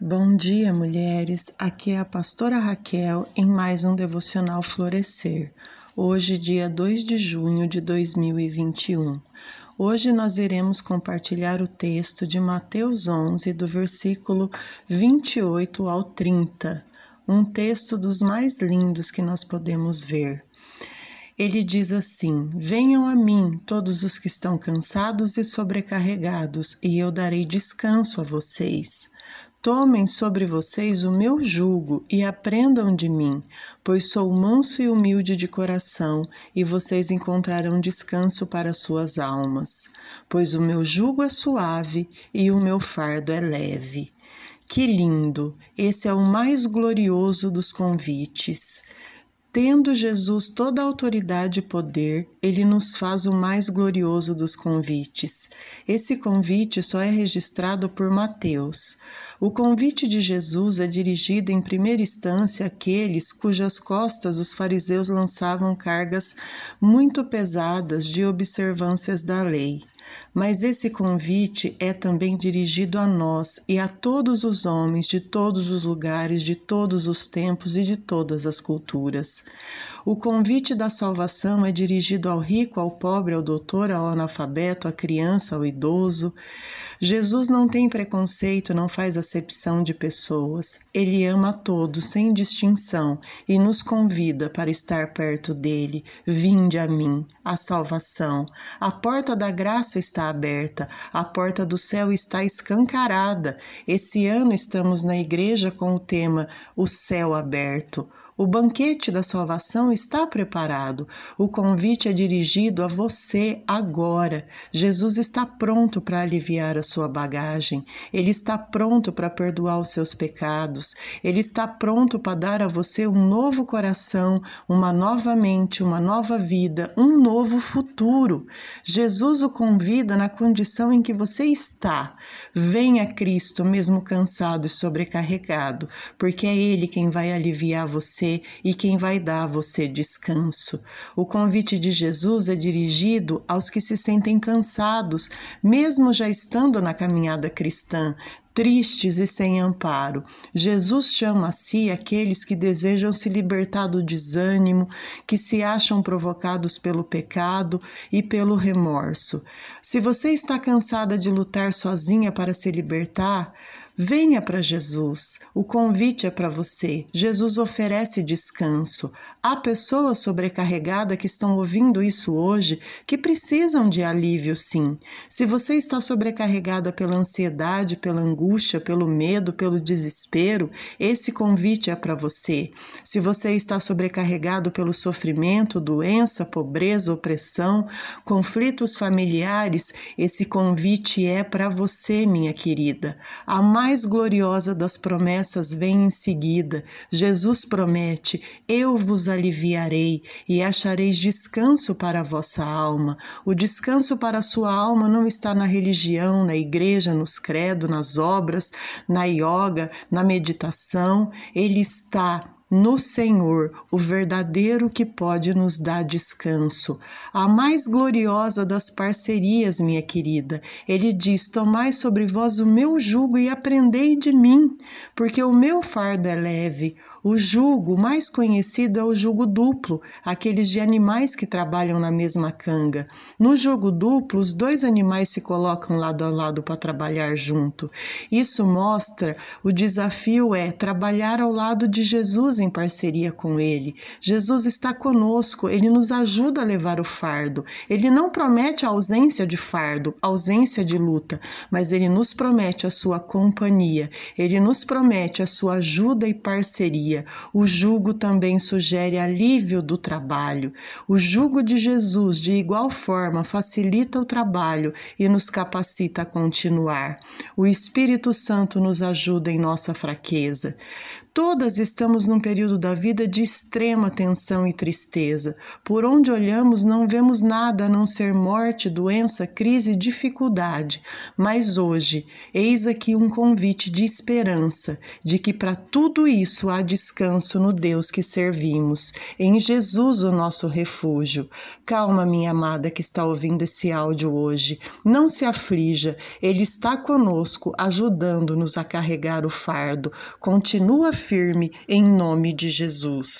Bom dia, mulheres. Aqui é a pastora Raquel em mais um devocional Florescer. Hoje, dia 2 de junho de 2021. Hoje nós iremos compartilhar o texto de Mateus 11, do versículo 28 ao 30, um texto dos mais lindos que nós podemos ver. Ele diz assim: Venham a mim, todos os que estão cansados e sobrecarregados, e eu darei descanso a vocês. Tomem sobre vocês o meu jugo e aprendam de mim, pois sou manso e humilde de coração, e vocês encontrarão descanso para suas almas. Pois o meu jugo é suave e o meu fardo é leve. Que lindo! Esse é o mais glorioso dos convites. Tendo Jesus toda a autoridade e poder, ele nos faz o mais glorioso dos convites. Esse convite só é registrado por Mateus. O convite de Jesus é dirigido em primeira instância àqueles cujas costas os fariseus lançavam cargas muito pesadas de observâncias da lei. Mas esse convite é também dirigido a nós e a todos os homens de todos os lugares, de todos os tempos e de todas as culturas. O convite da salvação é dirigido ao rico, ao pobre, ao doutor, ao analfabeto, à criança, ao idoso. Jesus não tem preconceito, não faz acepção de pessoas. Ele ama a todos, sem distinção, e nos convida para estar perto dele. Vinde a mim, a salvação. A porta da graça está aberta, a porta do céu está escancarada. Esse ano estamos na igreja com o tema O Céu Aberto. O banquete da salvação está preparado. O convite é dirigido a você agora. Jesus está pronto para aliviar a sua bagagem. Ele está pronto para perdoar os seus pecados. Ele está pronto para dar a você um novo coração, uma nova mente, uma nova vida, um novo futuro. Jesus o convida na condição em que você está. Venha Cristo, mesmo cansado e sobrecarregado, porque é Ele quem vai aliviar você você e quem vai dar a você descanso. O convite de Jesus é dirigido aos que se sentem cansados, mesmo já estando na caminhada cristã, tristes e sem amparo. Jesus chama a si aqueles que desejam se libertar do desânimo, que se acham provocados pelo pecado e pelo remorso. Se você está cansada de lutar sozinha para se libertar, Venha para Jesus. O convite é para você. Jesus oferece descanso. Há pessoas sobrecarregadas que estão ouvindo isso hoje que precisam de alívio, sim. Se você está sobrecarregada pela ansiedade, pela angústia, pelo medo, pelo desespero, esse convite é para você. Se você está sobrecarregado pelo sofrimento, doença, pobreza, opressão, conflitos familiares, esse convite é para você, minha querida. A mais gloriosa das promessas vem em seguida. Jesus promete: Eu vos aliviarei e achareis descanso para a vossa alma. O descanso para a sua alma não está na religião, na igreja, nos credos, nas obras, na yoga, na meditação. Ele está no Senhor, o verdadeiro que pode nos dar descanso. A mais gloriosa das parcerias, minha querida. Ele diz: Tomai sobre vós o meu jugo e aprendei de mim, porque o meu fardo é leve. O jugo mais conhecido é o jugo duplo, aqueles de animais que trabalham na mesma canga. No jugo duplo, os dois animais se colocam lado a lado para trabalhar junto. Isso mostra o desafio é trabalhar ao lado de Jesus em parceria com ele. Jesus está conosco, ele nos ajuda a levar o fardo. Ele não promete a ausência de fardo, ausência de luta, mas ele nos promete a sua companhia. Ele nos promete a sua ajuda e parceria o jugo também sugere alívio do trabalho. O jugo de Jesus, de igual forma, facilita o trabalho e nos capacita a continuar. O Espírito Santo nos ajuda em nossa fraqueza. Todas estamos num período da vida de extrema tensão e tristeza. Por onde olhamos, não vemos nada a não ser morte, doença, crise e dificuldade. Mas hoje, eis aqui um convite de esperança, de que para tudo isso há descanso no Deus que servimos, em Jesus, o nosso refúgio. Calma, minha amada que está ouvindo esse áudio hoje. Não se aflija, Ele está conosco, ajudando-nos a carregar o fardo. Continua firme em nome de Jesus.